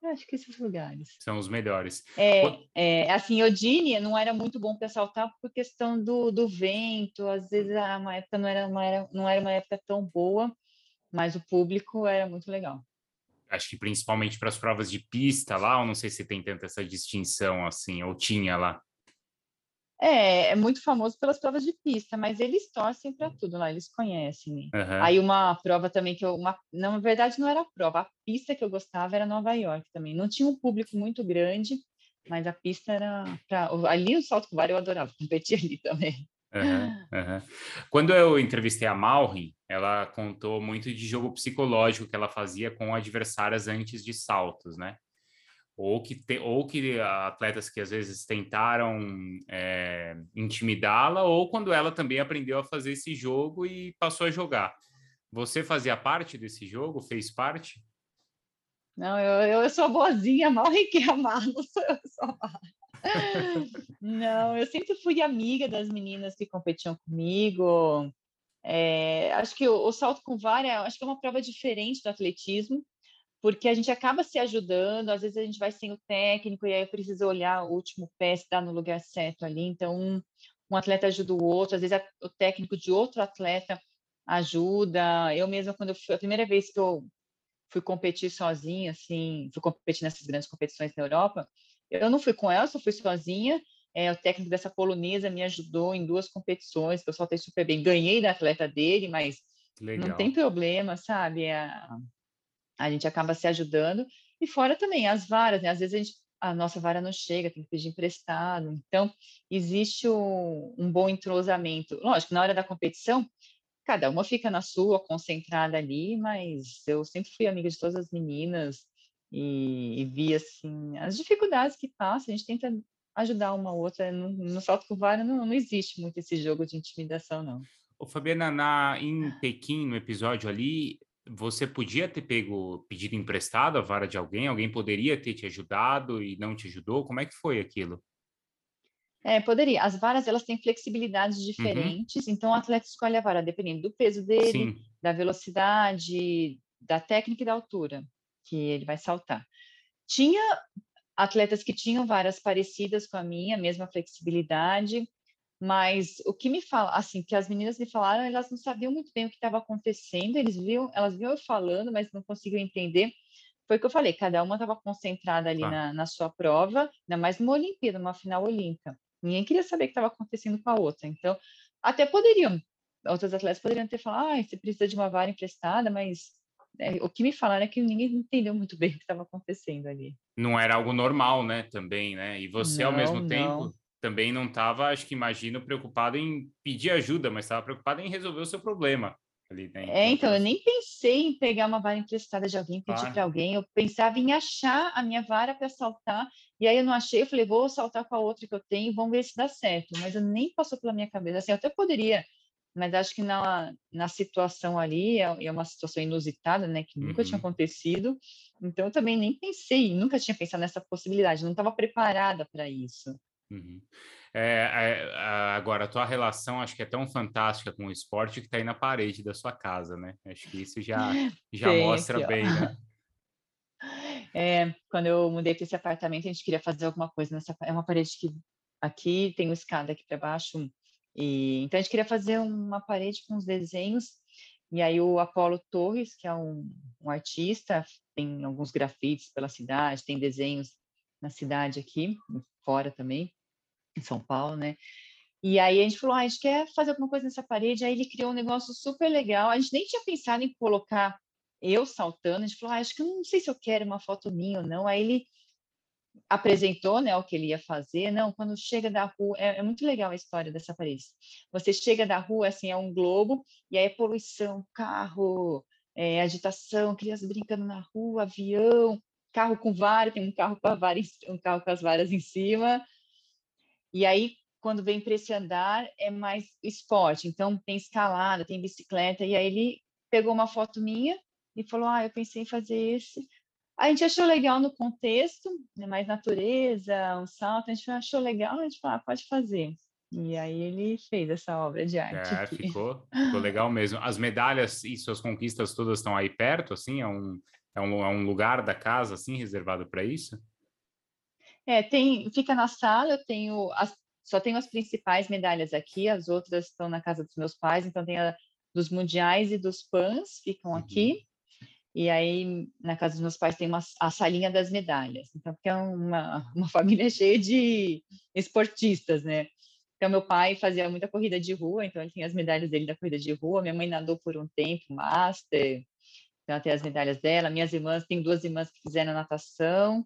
acho que esses lugares. São os melhores. É, é assim, Odine não era muito bom para saltar por questão do, do vento, às vezes uma época não era uma, era, não era uma época tão boa, mas o público era muito legal. Acho que principalmente para as provas de pista lá, eu não sei se tem tanta essa distinção assim, ou tinha lá. É, é muito famoso pelas provas de pista, mas eles torcem para tudo lá, eles conhecem. Uhum. Aí uma prova também que eu, uma, não, na verdade não era a prova, a pista que eu gostava era Nova York também. Não tinha um público muito grande, mas a pista era para ali o salto com vara eu adorava competir ali também. Uhum, uhum. Quando eu entrevistei a Malrin, ela contou muito de jogo psicológico que ela fazia com adversárias antes de saltos, né? Ou que, te, ou que atletas que às vezes tentaram é, intimidá-la, ou quando ela também aprendeu a fazer esse jogo e passou a jogar. Você fazia parte desse jogo? Fez parte? Não, eu, eu sou boazinha, mal que não sou eu sou Não, eu sempre fui amiga das meninas que competiam comigo. É, acho que o, o salto com vara, acho que é uma prova diferente do atletismo porque a gente acaba se ajudando, às vezes a gente vai sem o técnico e aí precisa olhar o último pé se está no lugar certo ali, então um, um, atleta ajuda o outro, às vezes a, o técnico de outro atleta ajuda. Eu mesma, quando eu fui, a primeira vez que eu fui competir sozinha, assim, fui competir nessas grandes competições na Europa, eu não fui com ela, só fui sozinha, é, o técnico dessa polonesa me ajudou em duas competições, que eu soltei super bem. Ganhei da atleta dele, mas Legal. não tem problema, sabe? É, a gente acaba se ajudando. E fora também as varas, né? Às vezes a, gente, a nossa vara não chega, tem que pedir emprestado. Então, existe um, um bom entrosamento. Lógico, na hora da competição, cada uma fica na sua, concentrada ali, mas eu sempre fui amiga de todas as meninas e, e vi, assim, as dificuldades que passam, a gente tenta ajudar uma outra. No, no salto com vara não, não existe muito esse jogo de intimidação, não. Ô, Fabiana, na, em Pequim, no episódio ali, você podia ter pego, pedido emprestado a vara de alguém? Alguém poderia ter te ajudado e não te ajudou? Como é que foi aquilo? É, poderia. As varas, elas têm flexibilidades uhum. diferentes, uhum. então o atleta escolhe a vara dependendo do peso dele, Sim. da velocidade, da técnica e da altura que ele vai saltar. Tinha atletas que tinham varas parecidas com a minha, mesma flexibilidade, mas o que me fala, assim, que as meninas me falaram, elas não sabiam muito bem o que estava acontecendo, eles viam, elas viam eu falando, mas não conseguiam entender. Foi o que eu falei, cada uma estava concentrada ali na, na, sua prova, ainda mais numa Olimpíada, numa final olímpica. Ninguém queria saber o que estava acontecendo com a outra. Então, até poderiam, outras atletas poderiam ter falado, ah, você precisa de uma vara emprestada, mas é, o que me falaram é que ninguém entendeu muito bem o que estava acontecendo ali. Não era algo normal, né, também, né? E você, não, ao mesmo não. tempo, também não estava, acho que imagino, preocupado em pedir ajuda, mas estava preocupado em resolver o seu problema. Ali, né? É, então, eu nem pensei em pegar uma vara emprestada de alguém, pedir para alguém, eu pensava em achar a minha vara para saltar, e aí eu não achei, eu falei, vou saltar com a outra que eu tenho, vamos ver se dá certo, mas eu nem passou pela minha cabeça, assim, eu até poderia, mas acho que na, na situação ali, é, é uma situação inusitada, né, que nunca uhum. tinha acontecido, então eu também nem pensei, nunca tinha pensado nessa possibilidade, não estava preparada para isso. Uhum. É, é, agora, a tua relação acho que é tão fantástica com o esporte que está aí na parede da sua casa, né? Acho que isso já, já mostra aqui, bem, né? É, quando eu mudei para esse apartamento, a gente queria fazer alguma coisa nessa. É uma parede que aqui tem uma escada aqui para baixo, e então a gente queria fazer uma parede com os desenhos. E aí o Apolo Torres, que é um, um artista, tem alguns grafites pela cidade, tem desenhos na cidade aqui, fora também em São Paulo, né? E aí a gente falou, ah, a gente quer fazer alguma coisa nessa parede. Aí ele criou um negócio super legal. A gente nem tinha pensado em colocar eu saltando. A gente falou, ah, acho que eu não sei se eu quero uma foto minha ou não. Aí ele apresentou né, o que ele ia fazer. Não, quando chega da rua, é, é, muito legal a história dessa parede. Você chega da rua, assim, é um globo, e aí é poluição, carro, é, agitação, crianças brincando na rua, avião, carro com vara, tem um carro com a vara, um carro com as varas em cima. E aí, quando vem para esse andar, é mais esporte. Então, tem escalada, tem bicicleta. E aí ele pegou uma foto minha e falou: Ah, eu pensei em fazer esse. A gente achou legal no contexto, né, mais natureza, um salto, a gente achou legal, a gente falou, ah, pode fazer. E aí ele fez essa obra de arte. É, ficou, ficou legal mesmo. As medalhas e suas conquistas todas estão aí perto, assim? É um, é um, é um lugar da casa, assim, reservado para isso? É, tem, fica na sala, eu tenho, as, só tenho as principais medalhas aqui, as outras estão na casa dos meus pais, então tem a dos mundiais e dos pans, ficam uhum. aqui. E aí, na casa dos meus pais, tem uma, a salinha das medalhas. Então, porque é uma, uma família cheia de esportistas, né? Então, meu pai fazia muita corrida de rua, então ele tem as medalhas dele da corrida de rua. Minha mãe nadou por um tempo, master, então tem as medalhas dela. Minhas irmãs, tem duas irmãs que fizeram natação,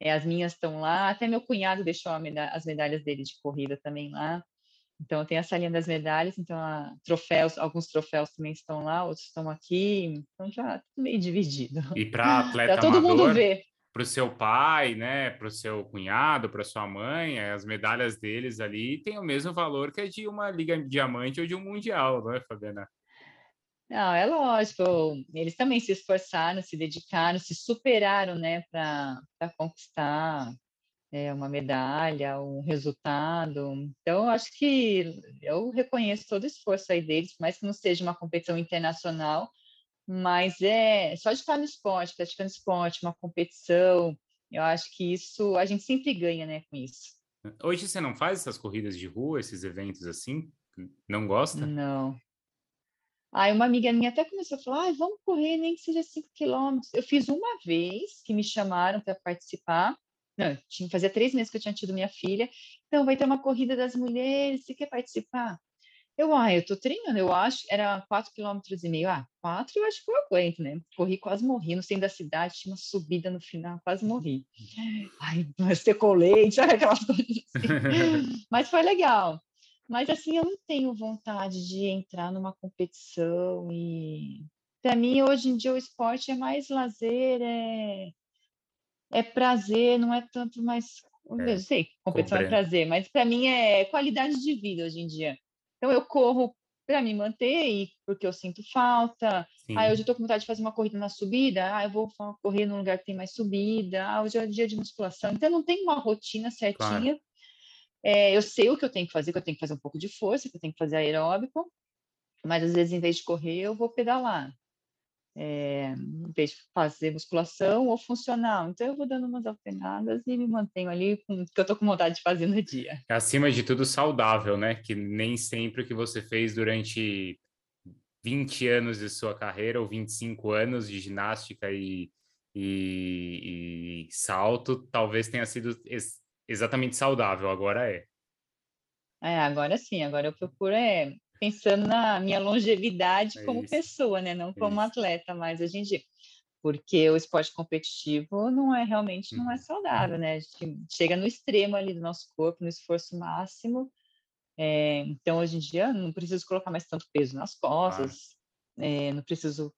é, as minhas estão lá. Até meu cunhado deixou medalha, as medalhas dele de corrida também lá. Então, tem a salinha das medalhas, então, a, troféus, alguns troféus também estão lá, outros estão aqui, então já meio dividido. E para atleta pra todo amador, mundo ver. Para o seu pai, né, para o seu cunhado, para sua mãe, as medalhas deles ali têm o mesmo valor que a de uma Liga Diamante ou de um Mundial, não é, Fabiana? Não, é lógico, eles também se esforçaram, se dedicaram, se superaram, né, para conquistar é, uma medalha, um resultado. Então, acho que eu reconheço todo o esforço aí deles, por mais que não seja uma competição internacional, mas é só de estar no esporte, praticando esporte, uma competição, eu acho que isso a gente sempre ganha, né, com isso. Hoje você não faz essas corridas de rua, esses eventos assim? Não gosta? Não. Aí uma amiga minha até começou a falar, ah, vamos correr, nem que seja 5 quilômetros. Eu fiz uma vez que me chamaram para participar, não, tinha, fazia três meses que eu tinha tido minha filha. Então, vai ter uma corrida das mulheres, você quer participar? Eu, ah, eu tô treinando, eu acho, era quatro quilômetros e meio. Ah, quatro eu acho que eu aguento, né? Corri, quase morri no centro da cidade, tinha uma subida no final, quase morri. Ai, mas ter colete, sabe aquelas coisas assim. mas foi legal. Mas assim, eu não tenho vontade de entrar numa competição e para mim hoje em dia o esporte é mais lazer, é é prazer, não é tanto mais. É, eu sei, competição compreendo. é prazer, mas para mim é qualidade de vida hoje em dia. Então eu corro para me manter e porque eu sinto falta. Sim. Ah, hoje eu estou com vontade de fazer uma corrida na subida. Ah, eu vou correr num lugar que tem mais subida. Ah, hoje é dia de musculação. Então não tem uma rotina certinha. Claro. É, eu sei o que eu tenho que fazer, que eu tenho que fazer um pouco de força, que eu tenho que fazer aeróbico, mas às vezes em vez de correr eu vou pedalar é, em vez de fazer musculação ou funcional. Então, eu vou dando umas alternadas e me mantenho ali com o que eu estou com vontade de fazer no dia. Acima de tudo, saudável, né? Que nem sempre o que você fez durante 20 anos de sua carreira ou 25 anos de ginástica e, e, e salto talvez tenha sido exatamente saudável, agora é. É, agora sim, agora eu procuro é pensando na minha longevidade é como isso. pessoa, né? Não como isso. atleta mais hoje em dia. Porque o esporte competitivo não é realmente não é uhum. saudável, né? A gente chega no extremo ali do nosso corpo, no esforço máximo. É, então, hoje em dia, não preciso colocar mais tanto peso nas costas, ah. é, não preciso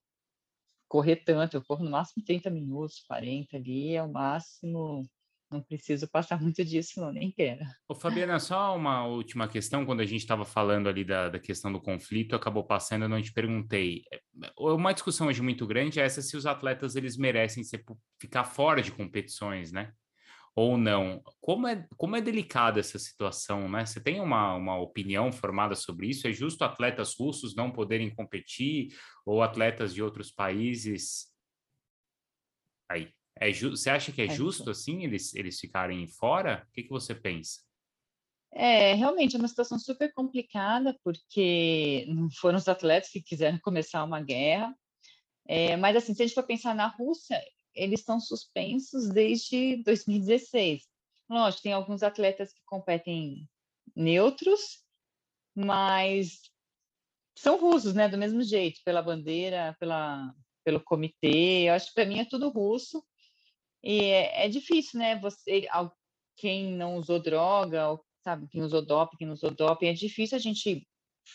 correr tanto, eu corro no máximo 30 minutos, 40 ali, é o máximo não preciso passar muito disso, não, nem quero. Ô, Fabiana, só uma última questão. Quando a gente estava falando ali da, da questão do conflito, acabou passando, eu não te perguntei. É, uma discussão hoje muito grande é essa se os atletas eles merecem ser, ficar fora de competições, né? Ou não. Como é, como é delicada essa situação, né? Você tem uma, uma opinião formada sobre isso? É justo atletas russos não poderem competir ou atletas de outros países? Aí. É você acha que é, é justo assim eles, eles ficarem fora? O que, que você pensa? É, realmente é uma situação super complicada, porque não foram os atletas que quiseram começar uma guerra. É, mas, assim, se a gente for pensar na Rússia, eles estão suspensos desde 2016. Lógico, tem alguns atletas que competem neutros, mas são russos, né? Do mesmo jeito, pela bandeira, pela, pelo comitê. Eu acho que para mim é tudo russo. E é, é, difícil, né? Você, quem não usou droga, sabe? Quem usou doping, quem não usou doping, é difícil a gente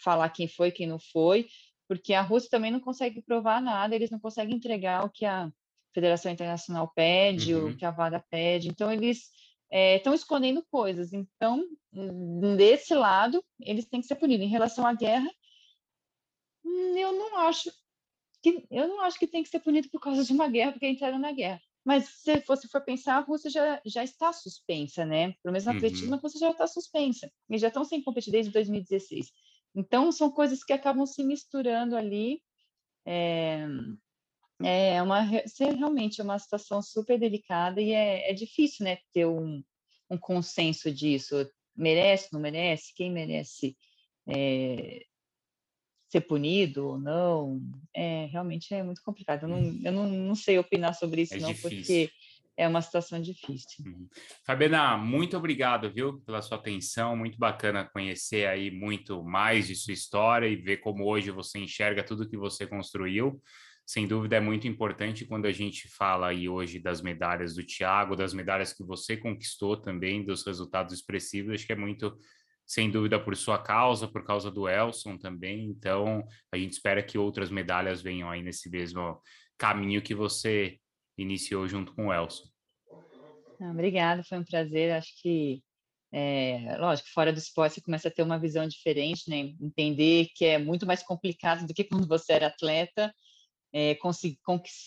falar quem foi, quem não foi, porque a Rússia também não consegue provar nada. Eles não conseguem entregar o que a Federação Internacional pede, uhum. o que a WADA pede. Então eles estão é, escondendo coisas. Então, desse lado, eles têm que ser punidos. Em relação à guerra, hum, eu não acho que eu não acho que tem que ser punido por causa de uma guerra, porque entraram na guerra. Mas se você for pensar, a Rússia já, já está suspensa, né? Pelo menos no uhum. atletismo, a Rússia já está suspensa. Eles já estão sem competir desde 2016. Então, são coisas que acabam se misturando ali. É, é uma realmente é uma situação super delicada e é, é difícil, né, ter um, um consenso disso. Merece, não merece? Quem merece é, ser punido ou não? É, realmente é muito complicado. Eu não, uhum. eu não, não sei opinar sobre isso, é não, difícil. porque é uma situação difícil. Uhum. Fabiana, muito obrigado, viu, pela sua atenção. Muito bacana conhecer aí muito mais de sua história e ver como hoje você enxerga tudo que você construiu sem dúvida é muito importante quando a gente fala aí hoje das medalhas do Thiago, das medalhas que você conquistou também, dos resultados expressivos, acho que é muito, sem dúvida, por sua causa, por causa do Elson também, então a gente espera que outras medalhas venham aí nesse mesmo caminho que você iniciou junto com o Elson. Ah, obrigada, foi um prazer, acho que é, lógico, fora do esporte você começa a ter uma visão diferente, né? Entender que é muito mais complicado do que quando você era atleta, é, conseguir,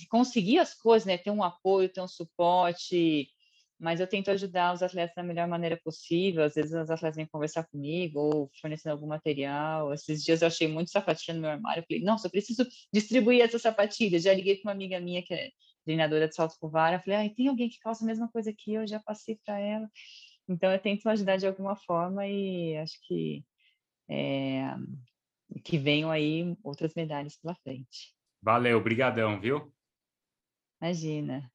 conseguir as coisas, né? Ter um apoio, ter um suporte, mas eu tento ajudar os atletas da melhor maneira possível. Às vezes os atletas vêm conversar comigo ou fornecendo algum material. Esses dias eu achei muito sapatilha no meu armário. Eu falei, nossa, eu preciso distribuir essa sapatilha. Já liguei para uma amiga minha que é treinadora de salto com vara. Falei, ah, tem alguém que calça a mesma coisa que eu? Já passei para ela. Então eu tento ajudar de alguma forma e acho que é, que venham aí outras medalhas pela frente. Valeu, brigadão, viu? Imagina.